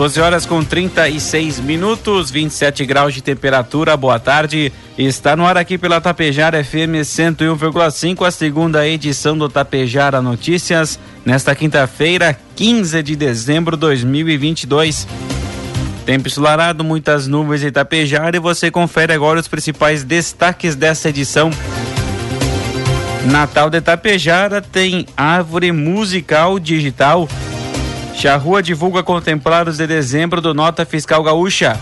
12 horas com 36 minutos, 27 graus de temperatura. Boa tarde. Está no ar aqui pela Tapejara FM 101,5, a segunda edição do Tapejara Notícias, nesta quinta-feira, 15 de dezembro de 2022. Tempo ensolarado, muitas nuvens em Tapejara e você confere agora os principais destaques dessa edição. Natal de Tapejara tem árvore musical digital Charrua divulga contemplados de dezembro do Nota Fiscal Gaúcha.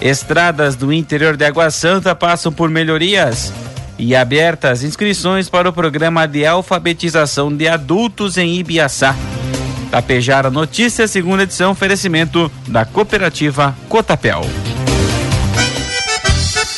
Estradas do interior de Água Santa passam por melhorias. E abertas inscrições para o programa de alfabetização de adultos em Ibiaçá. Tapejara Notícias, segunda edição, oferecimento da cooperativa Cotapel.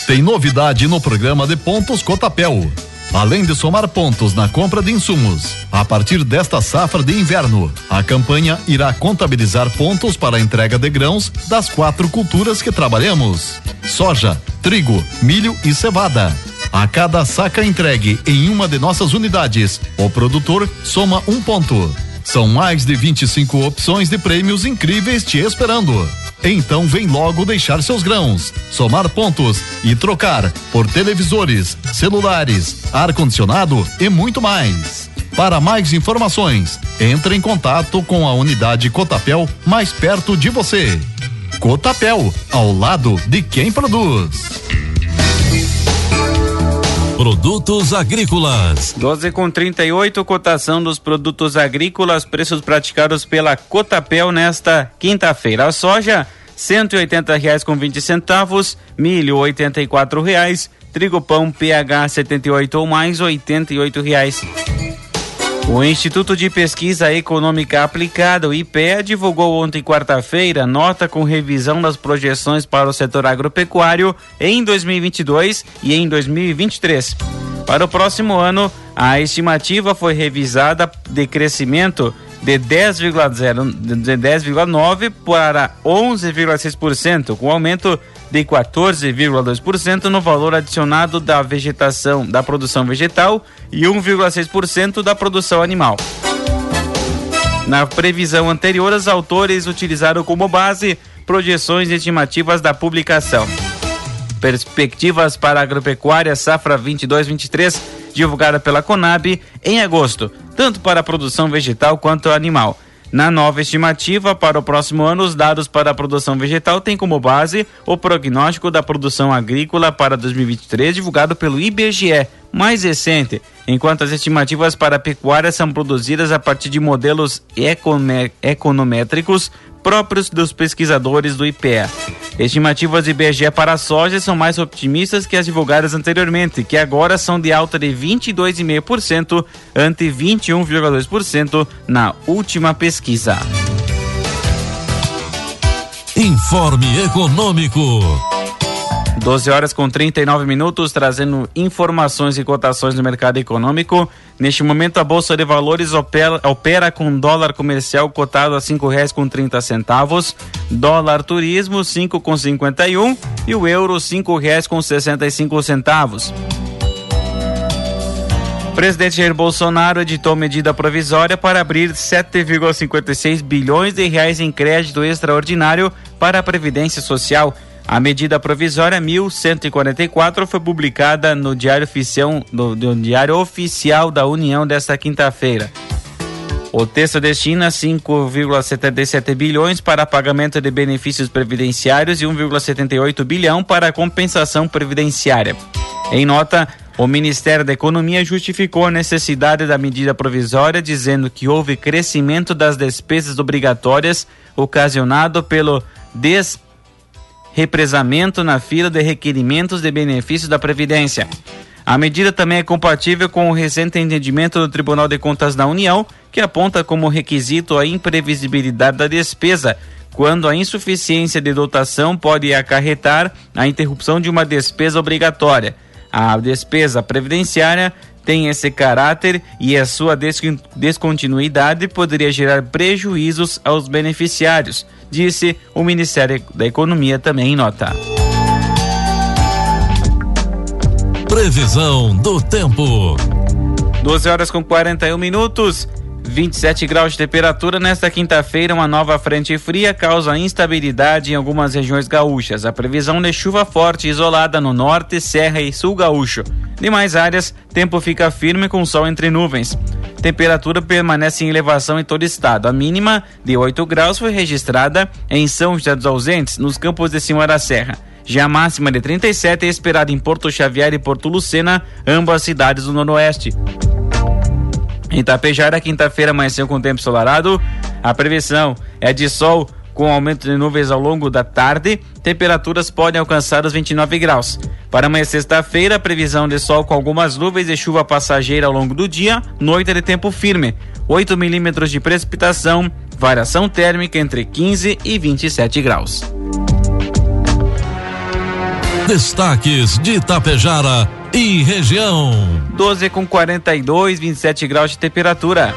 Tem novidade no programa de pontos Cotapel além de somar pontos na compra de insumos. A partir desta safra de inverno, a campanha irá contabilizar pontos para a entrega de grãos das quatro culturas que trabalhamos: soja, trigo, milho e cevada. A cada saca entregue em uma de nossas unidades, o produtor soma um ponto. São mais de 25 opções de prêmios incríveis te esperando. Então vem logo deixar seus grãos, somar pontos e trocar por televisores, celulares, ar-condicionado e muito mais. Para mais informações, entre em contato com a unidade Cotapel mais perto de você. Cotapel, ao lado de quem produz. Produtos agrícolas. 12 com 38, cotação dos produtos agrícolas, preços praticados pela Cotapel nesta quinta-feira. A soja, cento e reais com vinte centavos, milho oitenta e reais, trigo pão PH 78 ou mais oitenta e reais. O Instituto de Pesquisa Econômica Aplicada, o IPEA, divulgou ontem quarta-feira nota com revisão das projeções para o setor agropecuário em 2022 e em 2023. Para o próximo ano, a estimativa foi revisada de crescimento de 10,0 de 10,9 para 11,6%, com aumento de 14,2% no valor adicionado da vegetação, da produção vegetal e 1,6% da produção animal. Na previsão anterior, os autores utilizaram como base projeções estimativas da publicação. Perspectivas para a agropecuária safra 22-23, divulgada pela Conab em agosto, tanto para a produção vegetal quanto animal. Na nova estimativa para o próximo ano, os dados para a produção vegetal têm como base o prognóstico da produção agrícola para 2023, divulgado pelo IBGE, mais recente, enquanto as estimativas para a pecuária são produzidas a partir de modelos econométricos próprios dos pesquisadores do IPEA. Estimativas de IBGE para a soja são mais otimistas que as divulgadas anteriormente, que agora são de alta de 22,5% ante 21,2% na última pesquisa. Informe Econômico. 12 horas com 39 minutos, trazendo informações e cotações do mercado econômico. Neste momento, a Bolsa de Valores opera, opera com dólar comercial cotado a trinta centavos, dólar turismo com cinquenta e o euro centavos. O presidente Jair Bolsonaro editou medida provisória para abrir 7,56 bilhões de reais em crédito extraordinário para a Previdência Social. A medida provisória 1144 foi publicada no Diário Oficial, no, no Diário Oficial da União desta quinta-feira. O texto destina 5,77 bilhões para pagamento de benefícios previdenciários e 1,78 bilhão para compensação previdenciária. Em nota, o Ministério da Economia justificou a necessidade da medida provisória, dizendo que houve crescimento das despesas obrigatórias ocasionado pelo des represamento na fila de requerimentos de benefícios da Previdência. A medida também é compatível com o recente entendimento do Tribunal de Contas da União, que aponta como requisito a imprevisibilidade da despesa, quando a insuficiência de dotação pode acarretar a interrupção de uma despesa obrigatória. A despesa previdenciária tem esse caráter e a sua descontinuidade poderia gerar prejuízos aos beneficiários, disse o Ministério da Economia também em nota. Previsão do tempo. 12 horas com 41 minutos. 27 graus de temperatura nesta quinta-feira, uma nova frente fria causa instabilidade em algumas regiões gaúchas. A previsão de chuva forte isolada no norte, serra e sul gaúcho. Demais áreas, tempo fica firme com sol entre nuvens. Temperatura permanece em elevação em todo o estado. A mínima de 8 graus foi registrada em São José dos Ausentes, nos campos de da serra. Já a máxima de 37 é esperada em Porto Xavier e Porto Lucena, ambas cidades do Noroeste. Em Tapejara, quinta-feira amanheceu com tempo ensolarado. A previsão é de sol com aumento de nuvens ao longo da tarde. Temperaturas podem alcançar os 29 graus. Para amanhã, sexta-feira, previsão de sol com algumas nuvens e chuva passageira ao longo do dia. Noite de tempo firme. 8 milímetros de precipitação. Variação térmica entre 15 e 27 graus. Destaques de Itapejara e região. 12 com 42, 27 graus de temperatura.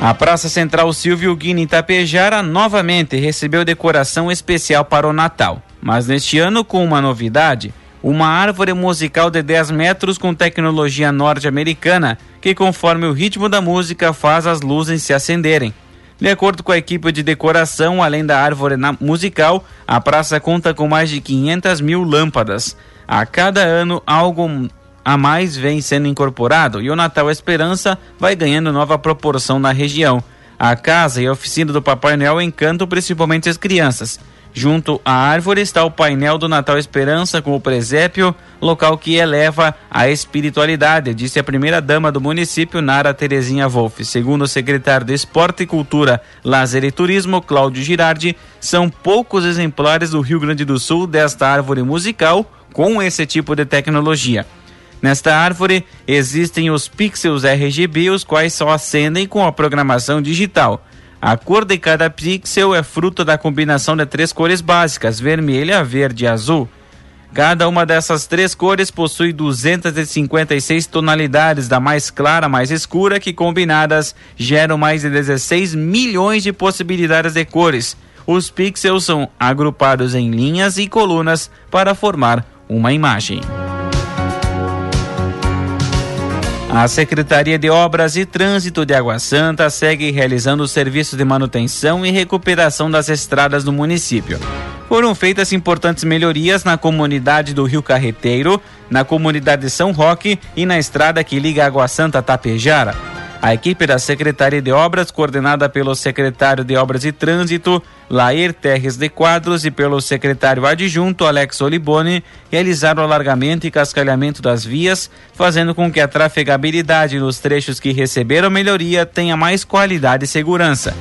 A Praça Central Silvio Guini Itapejara novamente recebeu decoração especial para o Natal, mas neste ano com uma novidade, uma árvore musical de 10 metros com tecnologia norte-americana, que conforme o ritmo da música faz as luzes se acenderem. De acordo com a equipe de decoração, além da árvore musical, a praça conta com mais de 500 mil lâmpadas. A cada ano, algo a mais vem sendo incorporado e o Natal Esperança vai ganhando nova proporção na região. A casa e a oficina do Papai Noel encantam principalmente as crianças. Junto à árvore está o painel do Natal Esperança com o presépio, local que eleva a espiritualidade, disse a primeira-dama do município, Nara Terezinha Wolff. Segundo o secretário de Esporte e Cultura, Lazer e Turismo, Cláudio Girardi, são poucos exemplares do Rio Grande do Sul desta árvore musical com esse tipo de tecnologia. Nesta árvore existem os pixels RGB, os quais só acendem com a programação digital. A cor de cada pixel é fruto da combinação de três cores básicas: vermelha, verde e azul. Cada uma dessas três cores possui 256 tonalidades, da mais clara à mais escura, que combinadas geram mais de 16 milhões de possibilidades de cores. Os pixels são agrupados em linhas e colunas para formar uma imagem. A Secretaria de Obras e Trânsito de Água Santa segue realizando os serviços de manutenção e recuperação das estradas do município. Foram feitas importantes melhorias na comunidade do Rio Carreteiro, na comunidade de São Roque e na estrada que liga Água Santa a Tapejara. A equipe da Secretaria de Obras, coordenada pelo secretário de Obras e Trânsito, Lair Terres de Quadros, e pelo secretário adjunto, Alex Olibone, realizaram o alargamento e cascalhamento das vias, fazendo com que a trafegabilidade nos trechos que receberam melhoria tenha mais qualidade e segurança.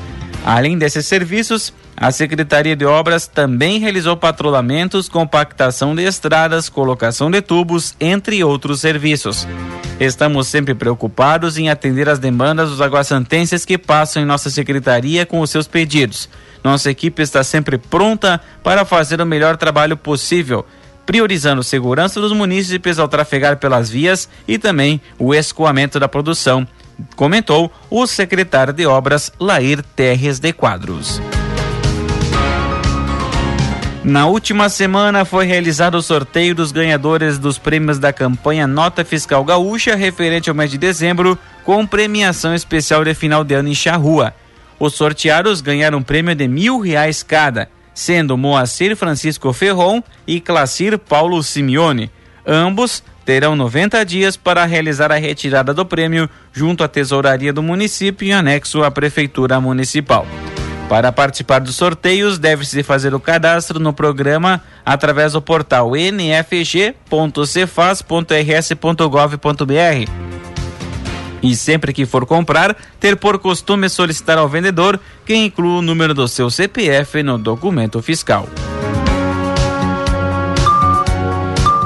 Além desses serviços, a Secretaria de Obras também realizou patrulhamentos, compactação de estradas, colocação de tubos, entre outros serviços. Estamos sempre preocupados em atender as demandas dos aguaçantenses que passam em nossa secretaria com os seus pedidos. Nossa equipe está sempre pronta para fazer o melhor trabalho possível, priorizando segurança dos munícipes ao trafegar pelas vias e também o escoamento da produção, comentou o secretário de Obras Lair Terres de Quadros. Na última semana foi realizado o sorteio dos ganhadores dos prêmios da campanha Nota Fiscal Gaúcha referente ao mês de dezembro, com premiação especial de final de ano em Charrua. Os sorteados ganharam um prêmio de mil reais cada, sendo Moacir Francisco Ferron e Clacir Paulo Simeone. Ambos terão 90 dias para realizar a retirada do prêmio junto à tesouraria do município em anexo à Prefeitura Municipal. Para participar dos sorteios, deve-se fazer o cadastro no programa através do portal nfg.cefaz.rs.gov.br. E sempre que for comprar, ter por costume solicitar ao vendedor que inclua o número do seu CPF no documento fiscal.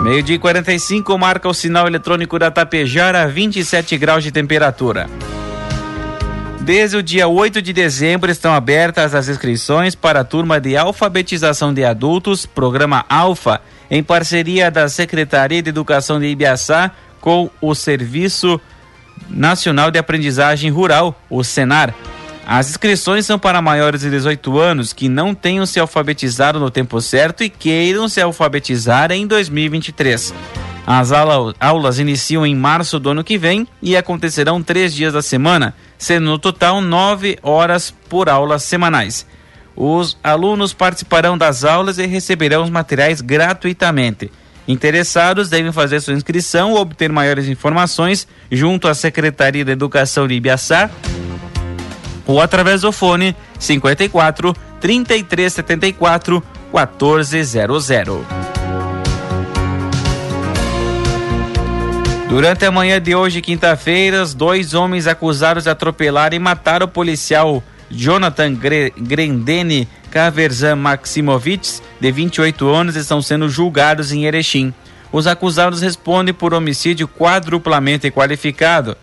Meio dia 45 marca o sinal eletrônico da Tapejara, 27 graus de temperatura. Desde o dia 8 de dezembro estão abertas as inscrições para a turma de alfabetização de adultos, programa Alfa, em parceria da Secretaria de Educação de Ibiaçá com o Serviço Nacional de Aprendizagem Rural, o Senar. As inscrições são para maiores de 18 anos que não tenham se alfabetizado no tempo certo e queiram se alfabetizar em 2023. As aulas iniciam em março do ano que vem e acontecerão três dias da semana, sendo no total nove horas por aulas semanais. Os alunos participarão das aulas e receberão os materiais gratuitamente. Interessados devem fazer sua inscrição ou obter maiores informações junto à Secretaria de Educação de Ibiaçá ou através do fone 54 3374 1400. Durante a manhã de hoje, quinta-feira, dois homens acusados de atropelar e matar o policial Jonathan Grendene Kaverzan Maximovich, de 28 anos, estão sendo julgados em Erechim. Os acusados respondem por homicídio quadruplamente qualificado.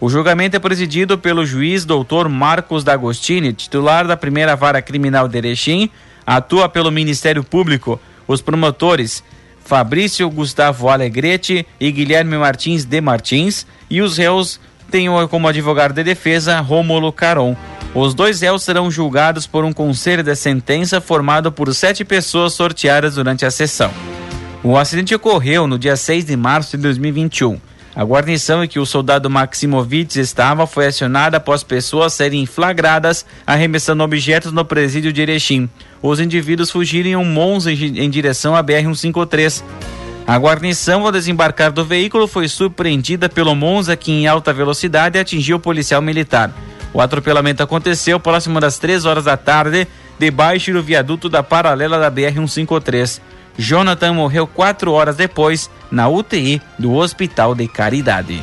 O julgamento é presidido pelo juiz doutor Marcos D'Agostini, titular da primeira vara criminal de Erechim, atua pelo Ministério Público. Os promotores Fabrício Gustavo Alegrete e Guilherme Martins de Martins, e os réus têm como advogado de defesa Rômulo Caron. Os dois réus serão julgados por um conselho de sentença formado por sete pessoas sorteadas durante a sessão. O acidente ocorreu no dia 6 de março de 2021. A guarnição em que o soldado Maximovitz estava foi acionada após pessoas serem flagradas arremessando objetos no presídio de Erechim. Os indivíduos fugiram em um Monza em direção à BR-153. A guarnição, ao desembarcar do veículo, foi surpreendida pelo Monza que, em alta velocidade, atingiu o policial militar. O atropelamento aconteceu próximo das 3 horas da tarde, debaixo do viaduto da paralela da BR-153. Jonathan morreu quatro horas depois na UTI do Hospital de Caridade.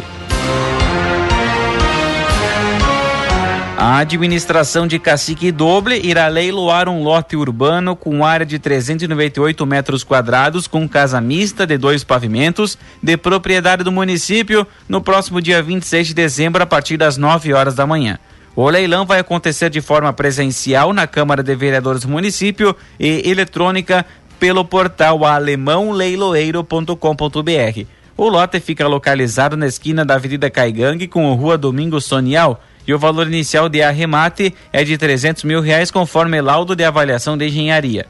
A administração de Cacique Doble irá leiloar um lote urbano com área de 398 metros quadrados com casa mista de dois pavimentos de propriedade do município no próximo dia 26 de dezembro a partir das 9 horas da manhã. O leilão vai acontecer de forma presencial na Câmara de Vereadores do município e eletrônica pelo portal alemãoleiloeiro.com.br. O lote fica localizado na esquina da Avenida Caigangue com a Rua Domingos Sonial e o valor inicial de arremate é de 300 mil reais conforme laudo de avaliação de engenharia.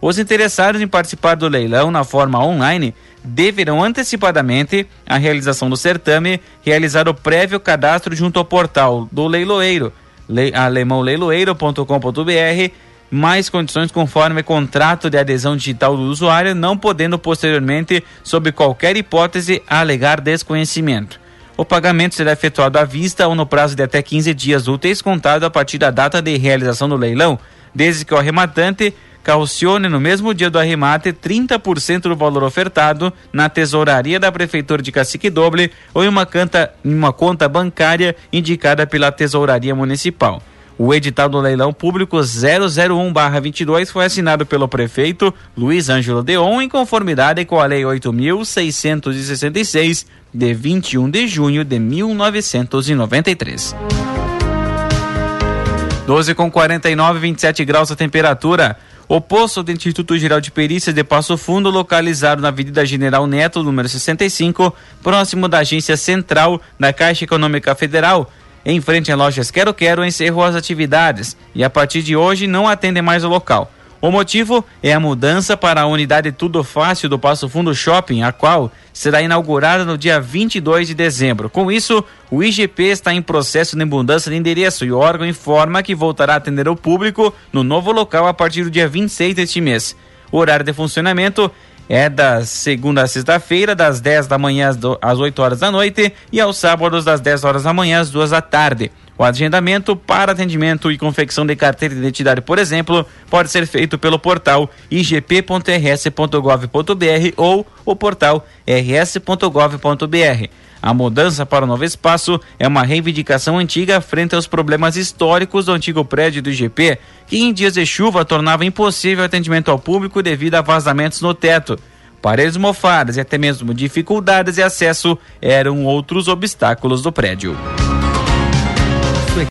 Os interessados em participar do leilão na forma online deverão antecipadamente a realização do certame realizar o prévio cadastro junto ao portal do leiloeiro le alemãoleiloeiro.com.br mais condições conforme contrato de adesão digital do usuário, não podendo posteriormente, sob qualquer hipótese, alegar desconhecimento. O pagamento será efetuado à vista ou no prazo de até 15 dias úteis, contado a partir da data de realização do leilão, desde que o arrematante calcione no mesmo dia do arremate 30% do valor ofertado na tesouraria da Prefeitura de Cacique Doble ou em uma, canta, em uma conta bancária indicada pela Tesouraria Municipal. O edital do leilão público 001/22 foi assinado pelo prefeito Luiz Ângelo Deon em conformidade com a Lei 8666 de 21 de junho de 1993. 12 com 49, 27 graus a temperatura. O posto do Instituto Geral de Perícias de Passo Fundo, localizado na Avenida General Neto, número 65, próximo da agência central da Caixa Econômica Federal, em frente a lojas Quero Quero, encerrou as atividades e a partir de hoje não atendem mais o local. O motivo é a mudança para a unidade Tudo Fácil do Passo Fundo Shopping, a qual será inaugurada no dia 22 de dezembro. Com isso, o IGP está em processo de mudança de endereço e o órgão informa que voltará a atender o público no novo local a partir do dia 26 deste mês. O horário de funcionamento é da segunda a sexta-feira, das 10 da manhã às 8 horas da noite e aos sábados, das 10 horas da manhã às 2 da tarde. O agendamento para atendimento e confecção de carteira de identidade, por exemplo, pode ser feito pelo portal igp.rs.gov.br ou o portal rs.gov.br. A mudança para o novo espaço é uma reivindicação antiga frente aos problemas históricos do antigo prédio do IGP, que em dias de chuva tornava impossível atendimento ao público devido a vazamentos no teto. Paredes mofadas e até mesmo dificuldades de acesso eram outros obstáculos do prédio.